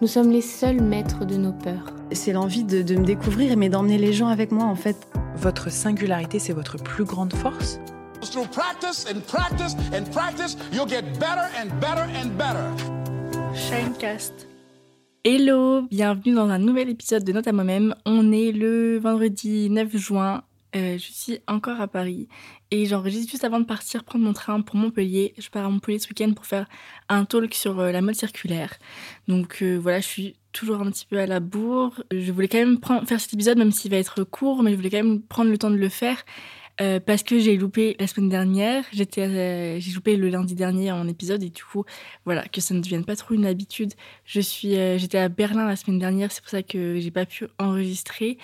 nous sommes les seuls maîtres de nos peurs. C'est l'envie de, de me découvrir, mais d'emmener les gens avec moi en fait. Votre singularité, c'est votre plus grande force? Through practice and practice and practice, you'll get better and better and better. Shinecast. Hello, bienvenue dans un nouvel épisode de Note à moi-même. On est le vendredi 9 juin. Euh, je suis encore à Paris et j'enregistre juste avant de partir prendre mon train pour Montpellier. Je pars à Montpellier ce week-end pour faire un talk sur euh, la mode circulaire. Donc euh, voilà, je suis toujours un petit peu à la bourre. Je voulais quand même faire cet épisode même s'il va être court, mais je voulais quand même prendre le temps de le faire euh, parce que j'ai loupé la semaine dernière, euh, j'ai loupé le lundi dernier en épisode et du coup, voilà, que ça ne devienne pas trop une habitude. Je euh, j'étais à Berlin la semaine dernière, c'est pour ça que j'ai pas pu enregistrer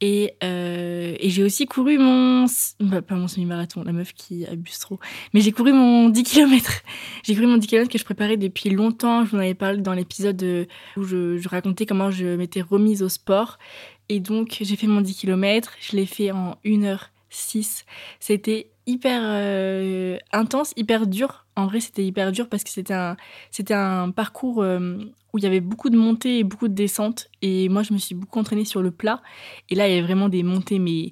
et, et j'ai aussi couru mon, bah, pas mon semi-marathon, la meuf qui abuse trop, mais j'ai couru mon 10 km. J'ai couru mon 10 km que je préparais depuis longtemps. Je vous en avais parlé dans l'épisode où je, je racontais comment je m'étais remise au sport et donc j'ai fait mon 10 km. Je l'ai fait en une heure 6. C'était hyper euh, intense, hyper dur. En vrai, c'était hyper dur parce que c'était un, c'était un parcours euh, où il y avait beaucoup de montées et beaucoup de descentes. Et moi, je me suis beaucoup entraînée sur le plat. Et là, il y avait vraiment des montées, mais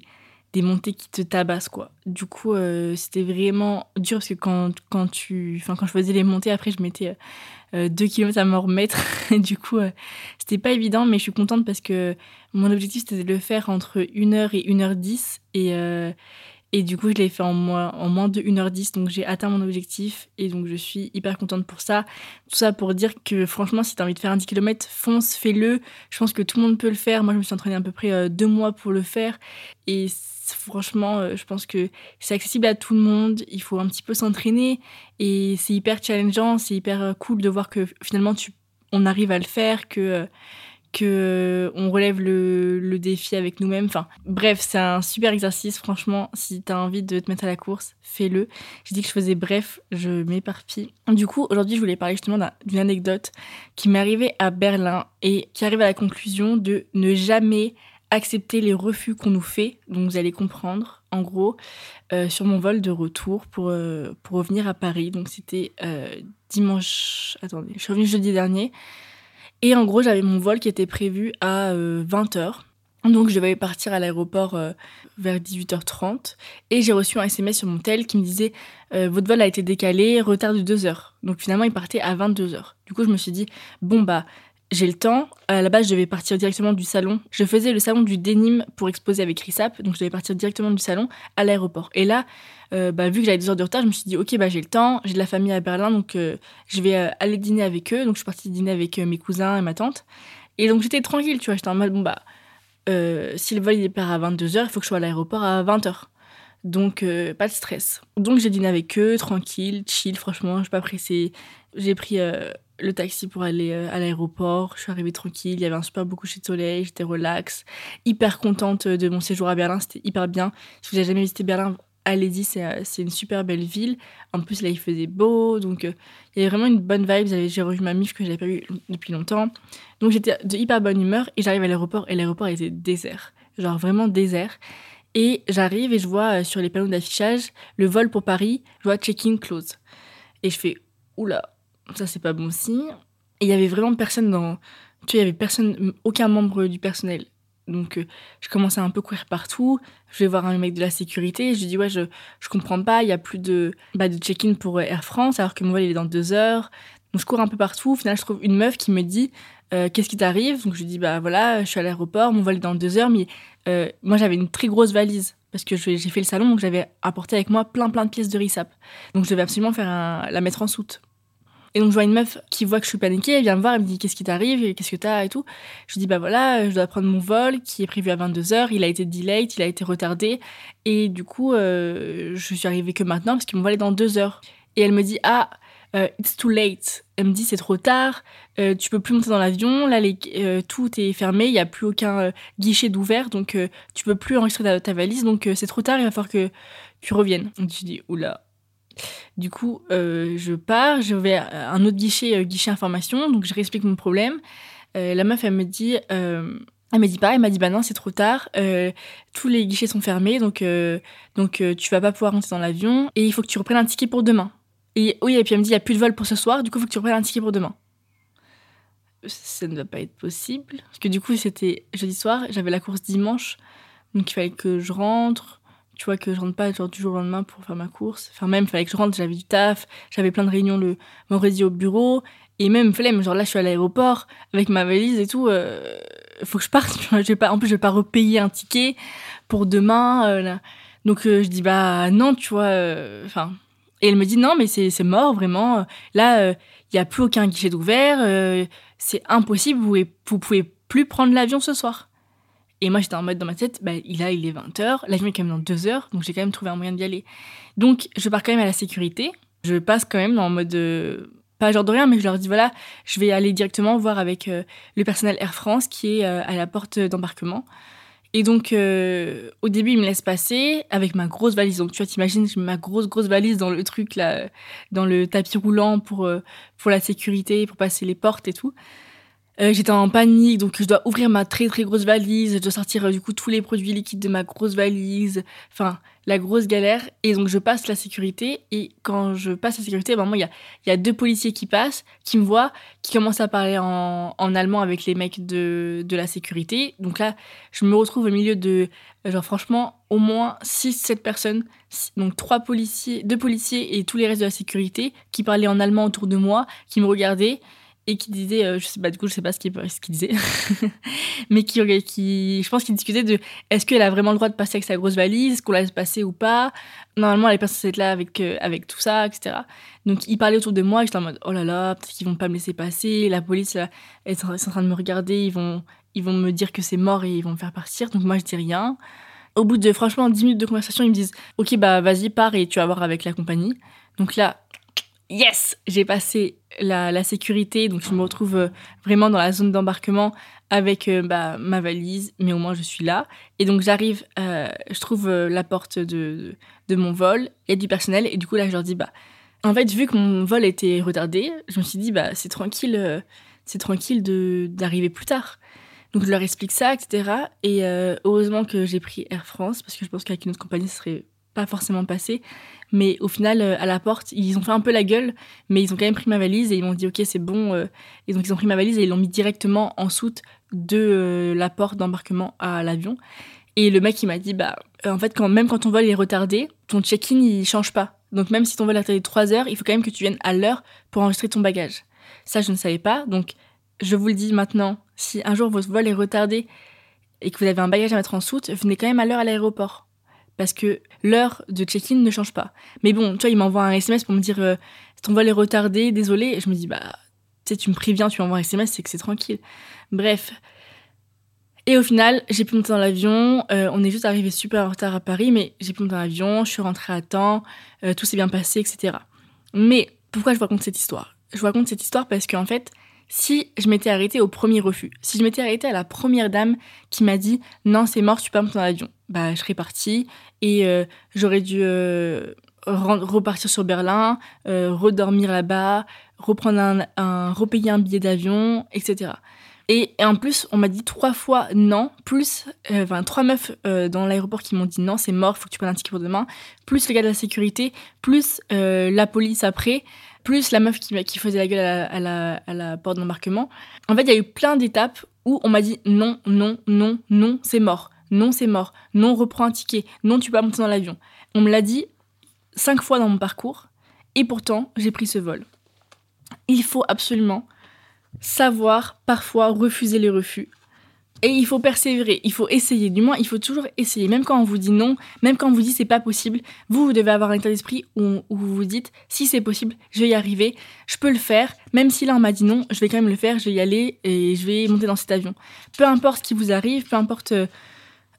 des montées qui te tabassent, quoi. Du coup, euh, c'était vraiment dur parce que quand, quand, tu, quand je faisais les montées, après, je mettais 2 km à m'en remettre. du coup, c'était pas évident, mais je suis contente parce que mon objectif, c'était de le faire entre 1h et 1h10. Et, euh, et du coup, je l'ai fait en moins, en moins de 1h10. Donc, j'ai atteint mon objectif. Et donc, je suis hyper contente pour ça. Tout ça pour dire que, franchement, si tu as envie de faire un 10 km, fonce, fais-le. Je pense que tout le monde peut le faire. Moi, je me suis entraînée à peu près euh, deux mois pour le faire. Et franchement, euh, je pense que c'est accessible à tout le monde. Il faut un petit peu s'entraîner. Et c'est hyper challengeant. C'est hyper cool de voir que finalement, on arrive à le faire. Que euh, on relève le, défi avec nous-mêmes. Bref, c'est un super exercice. Franchement, si tu as envie de te mettre à la course, fais-le. J'ai dit que je faisais bref, je m'éparpille. Du coup, aujourd'hui, je voulais parler justement d'une anecdote qui m'est arrivée à Berlin et qui arrive à la conclusion de ne jamais accepter les refus qu'on nous fait. Donc, vous allez comprendre, en gros, euh, sur mon vol de retour pour, euh, pour revenir à Paris. Donc, c'était euh, dimanche. Attendez, je suis revenue jeudi dernier. Et en gros, j'avais mon vol qui était prévu à 20h. Donc je devais partir à l'aéroport vers 18h30 et j'ai reçu un SMS sur mon tel qui me disait votre vol a été décalé, retard de 2 heures. Donc finalement il partait à 22h. Du coup je me suis dit bon bah j'ai le temps. À la base je devais partir directement du salon. Je faisais le salon du denim pour exposer avec Risap, donc je devais partir directement du salon à l'aéroport. Et là euh, bah, vu que j'avais deux heures de retard, je me suis dit, ok, bah, j'ai le temps, j'ai de la famille à Berlin, donc euh, je vais euh, aller dîner avec eux. Donc, je suis partie dîner avec mes cousins et ma tante. Et donc, j'étais tranquille, tu vois, j'étais en mode, bon, bah, si le vol il part à 22h, il faut que je sois à l'aéroport à 20h. Donc, pas de stress. Donc, j'ai dîné avec eux, tranquille, chill, franchement, je suis pas pressée. J'ai pris le taxi pour aller à l'aéroport. Je suis arrivée tranquille. Il y avait un super beau coucher de soleil. J'étais relax. Hyper contente de mon séjour à Berlin. C'était hyper bien. Si vous n'avez jamais visité Berlin, allez-y, euh, c'est une super belle ville. En plus, là, il faisait beau, donc euh, il y avait vraiment une bonne vibe. J'ai revu ma mif que j'avais pas vue depuis longtemps. Donc j'étais de hyper bonne humeur et j'arrive à l'aéroport et l'aéroport était désert. Genre vraiment désert. Et j'arrive et je vois euh, sur les panneaux d'affichage le vol pour Paris, je vois check-in close. Et je fais, oula, ça c'est pas bon signe. Et il y avait vraiment personne dans. Tu vois, il y avait personne, aucun membre du personnel. Donc, euh, je commençais à un peu courir partout. Je vais voir un mec de la sécurité. Je lui dis, ouais, je, je comprends pas. Il y a plus de, bah, de check-in pour euh, Air France, alors que mon vol, il est dans deux heures. Donc, je cours un peu partout. Au final, je trouve une meuf qui me dit, euh, qu'est-ce qui t'arrive? Donc, je lui dis, bah voilà, je suis à l'aéroport. Mon vol est dans deux heures. Mais moi, j'avais une très grosse valise. Parce que j'ai fait le salon, donc j'avais apporté avec moi plein plein de pièces de RISAP. Donc je devais absolument faire la mettre en soute. Et donc je vois une meuf qui voit que je suis paniquée, elle vient me voir, elle me dit qu'est-ce qui t'arrive, qu'est-ce que t'as? et tout. Je lui dis bah voilà, je dois prendre mon vol qui est prévu à 22h, il a été delayed, il a été retardé et du coup euh, je suis arrivée que maintenant parce que mon vol dans deux heures. Et elle me dit ah euh, it's too late. Elle me dit c'est trop tard, euh, tu peux plus monter dans l'avion, là les, tout est fermé, il n'y a plus aucun guichet d'ouvert, donc tu peux plus enregistrer ta, valise, donc c'est trop tard, il va falloir que tu reviennes. Donc je dis oula. Du coup, euh, je pars, je vais à un autre guichet, euh, guichet information, donc je réexplique mon problème. Euh, la meuf, elle me dit, elle m'a dit pareil, elle m'a dit bah non, c'est trop tard, tous les guichets sont fermés, donc donc tu vas pas pouvoir rentrer dans l'avion et il faut que tu reprennes un ticket pour demain. Et oui, et puis elle me dit il y a plus de vol pour ce soir, du coup il faut que tu reprennes un ticket pour demain. Ça ne va pas être possible parce que du coup c'était jeudi soir, j'avais la course dimanche, donc il fallait que je rentre. Tu vois que je rentre pas genre du jour au lendemain pour faire ma course. Enfin même fallait que je rentre, j'avais du taf, j'avais plein de réunions le vendredi au bureau et même flemme, genre là je suis à l'aéroport avec ma valise et tout. Euh, faut que je parte. Je vais pas, en plus, je vais pas repayer un ticket pour demain. euh. Donc, euh, je dis, bah non, tu vois. euh, Enfin. et elle me dit, non, mais c'est mort, vraiment. Là, il y a plus aucun guichet d'ouvert. c'est impossible. Vous, pouvez- vous pouvez plus prendre l'avion ce soir. Et moi, j'étais en mode dans ma tête, bah, il il est 20h. L'avion est quand même dans 2 heures. Donc, j'ai quand même trouvé un moyen d'y aller. Donc, je pars quand même à la sécurité. Je passe quand même en mode. euh, pas genre de rien, mais je leur dis voilà, je vais aller directement voir avec euh, le personnel Air France qui est euh, à la porte d'embarquement. Et donc, euh, au début, ils me laissent passer avec ma grosse valise. Donc, tu vois, t'imagines, mets ma grosse, grosse valise dans le truc, là, dans le tapis roulant pour, pour la sécurité, pour passer les portes et tout. Euh, J'étais en panique, donc je dois ouvrir ma très, très grosse valise. Je dois sortir, euh, du coup, tous les produits liquides de ma grosse valise. Enfin, la grosse galère. Et donc, je passe la sécurité. Et quand je passe la sécurité, y a, il y a deux policiers qui passent, qui me voient, qui commencent à parler en, allemand avec les mecs de, de la sécurité. Donc là, je me retrouve au milieu de, euh, genre franchement, au moins 6-7 personnes. Donc trois policiers, deux policiers et tous les restes de la sécurité qui parlaient en allemand autour de moi, qui me regardaient et qui disaient, euh, je sais pas, du coup, je sais pas ce qu'ils disaient, mais qui, qui, je pense qu'ils discutaient de est-ce qu'elle a vraiment le droit de passer avec sa grosse valise, qu'on la laisse passer ou pas? Normalement, elle est pas censée être là avec, euh, avec tout ça, etc. Donc ils parlaient autour de moi et j'étais en mode oh là là, peut-être qu'ils vont pas me laisser passer, la police là, est en est en train de me regarder, ils vont, ils vont me dire que c'est mort et ils vont me faire partir, donc moi je dis rien. Au bout de franchement 10 minutes de conversation, ils me disent ok bah vas-y pars et tu vas voir avec la compagnie. Donc là, yes, j'ai passé la, sécurité, donc je me retrouve euh, vraiment dans la zone d'embarquement avec euh, bah, ma valise, mais au moins je suis là. Et donc j'arrive, euh, je trouve la porte de, mon vol, il y a du personnel, et du coup là je leur dis bah en fait, vu que mon vol était retardé, je me suis dit, bah, c'est tranquille, c'est tranquille d'arriver plus tard. Donc, je leur explique ça, etc. Et heureusement que j'ai pris Air France, parce que je pense qu'avec une autre compagnie, ce serait forcément passé. Mais au final, euh, à la porte, ils ont fait un peu la gueule, mais ils ont quand même pris ma valise et ils m'ont dit, OK, c'est bon. euh, et donc, ils ont pris ma valise et ils l'ont mis directement en soute de euh, la porte d'embarquement à l'avion. Et le mec, il m'a dit, bah, en fait, quand, même quand ton vol est retardé, ton check-in, il change pas. Donc, même si ton vol est retardé de 3 heures, il faut quand même que tu viennes à l'heure pour enregistrer ton bagage. Ça, je ne savais pas. Donc, je vous le dis maintenant, si un jour votre vol est retardé et que vous avez un bagage à mettre en soute, venez quand même à l'heure à l'aéroport. Parce que l'heure de check-in ne change pas. Mais bon, tu vois, il m'envoie un SMS pour me dire euh, ton vol est retardé, désolé. Et je me dis, bah, tu sais, tu me préviens, tu m'envoies un SMS, c'est que c'est tranquille. Bref. Et au final, j'ai pu monter dans l'avion. euh, on est juste arrivé super en retard à Paris, mais j'ai pu monter dans l'avion, je suis rentrée à temps, euh, tout s'est bien passé, etc. Mais pourquoi je vous raconte cette histoire? Je vous raconte cette histoire parce qu'en fait, si je m'étais arrêtée au premier refus, si je m'étais arrêtée à la première dame qui m'a dit non, c'est mort, tu peux pas monter dans l'avion, bah je serais partie et euh, j'aurais dû euh, repartir sur Berlin, euh, redormir là-bas, reprendre un, repayer un billet d'avion, etc. Et, en plus, on m'a dit trois fois non, plus, enfin, trois meufs dans l'aéroport qui m'ont dit non, c'est mort, faut que tu prennes un ticket pour demain, plus le gars de la sécurité, plus la police après, plus la meuf qui, faisait la gueule à la porte d'embarquement. En fait, il y a eu plein d'étapes où on m'a dit non, non, non, non, c'est mort, non, c'est mort, non, reprends un ticket, non, tu peux pas monter dans l'avion. On me l'a dit cinq fois dans mon parcours, et pourtant, j'ai pris ce vol. Il faut absolument savoir parfois refuser les refus. Et il faut persévérer, il faut essayer, du moins il faut toujours essayer, même quand on vous dit non, même quand on vous dit c'est pas possible, vous, vous devez avoir un état d'esprit où, vous vous dites si c'est possible, je vais y arriver, je peux le faire, même si là on m'a dit non, je vais quand même le faire, je vais y aller et je vais monter dans cet avion. Peu importe ce qui vous arrive, peu importe euh,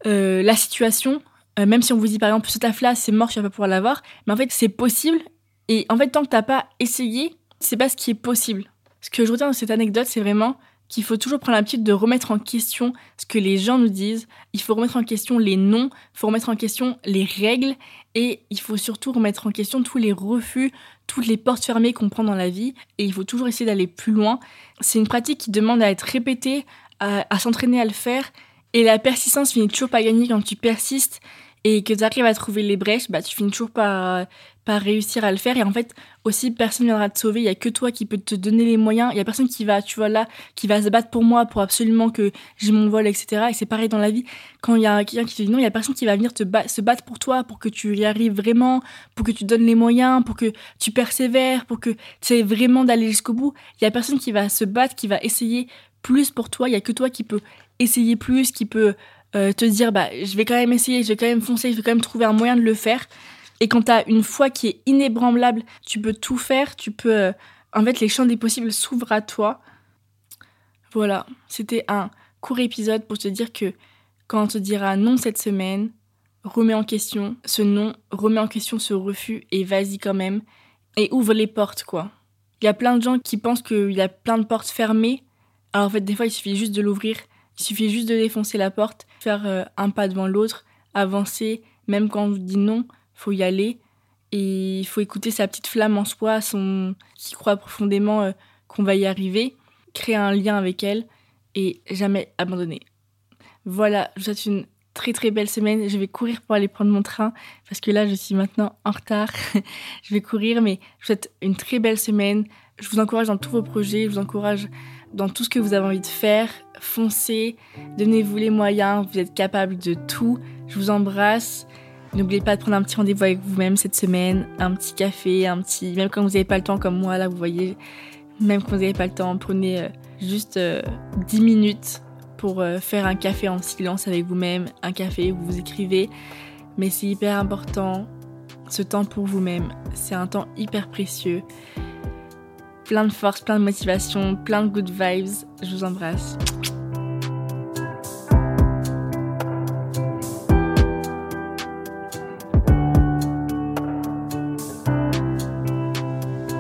euh, la situation, euh, même si on vous dit par exemple ce taf là c'est mort, tu vas pas pouvoir l'avoir, mais en fait c'est possible et en fait tant que t'as pas essayé, C'est pas ce qui est possible. Ce que je retiens de cette anecdote, c'est vraiment qu'il faut toujours prendre l'habitude de remettre en question ce que les gens nous disent. Il faut remettre en question les noms, il faut remettre en question les règles et il faut surtout remettre en question tous les refus, toutes les portes fermées qu'on prend dans la vie et il faut toujours essayer d'aller plus loin. C'est une pratique qui demande à être répétée, à s'entraîner à le faire et la persistance finit toujours pas gagner quand tu persistes et que tu arrives à trouver les brèches, bah, tu finis toujours par, par réussir à le faire. Et en fait, aussi, personne ne viendra te sauver. Il y a que toi qui peux te donner les moyens. Il y a personne qui va, tu vois, là, qui va se battre pour moi, pour absolument que j'ai mon vol, etc. Et c'est pareil dans la vie. Quand il y a quelqu'un qui te dit non, il y a personne qui va venir te se battre pour toi, pour que tu y arrives vraiment, pour que tu donnes les moyens, pour que tu persévères, pour que tu aies vraiment d'aller jusqu'au bout. Il y a personne qui va se battre, qui va essayer plus pour toi. Il y a que toi qui peux essayer plus, qui peut euh, te dire bah je vais quand même essayer, je vais quand même foncer, je vais quand même trouver un moyen de le faire. Et quand tu as une foi qui est inébranlable, tu peux tout faire, tu peux euh, en fait les champs des possibles s'ouvrent à toi. Voilà, c'était un court épisode pour te dire que quand on te dira non cette semaine, remets en question ce non, remets en question ce refus et vas-y quand même et ouvre les portes quoi. Il y a plein de gens qui pensent qu'il y a plein de portes fermées. Alors en fait des fois il suffit juste de l'ouvrir il suffit juste de défoncer la porte, faire euh, un pas devant l'autre, avancer, même quand on vous dit non, faut y aller. Et il faut écouter sa petite flamme en soi, son qui croit profondément euh, qu'on va y arriver, créer un lien avec elle et jamais abandonner. Voilà, je vous souhaite une très très belle semaine. Je vais courir pour aller prendre mon train parce que là je suis maintenant en retard. je vais courir, mais je vous souhaite une très belle semaine. Je vous encourage dans tous vos projets, je vous encourage dans tout ce que vous avez envie de faire. Foncez, donnez-vous les moyens, vous êtes capable de tout. Je vous embrasse. N'oubliez pas de prendre un petit rendez-vous avec vous-même cette semaine, un petit café, un petit. Même quand vous n'avez pas le temps, comme moi, là, vous voyez, même quand vous n'avez pas le temps, prenez euh, juste 10 euh, minutes pour euh, faire un café en silence avec vous-même, un café où vous écrivez. Mais c'est hyper important, ce temps pour vous-même. C'est un temps hyper précieux plein de force, plein de motivation, plein de good vibes. Je vous embrasse.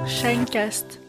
Shinecast.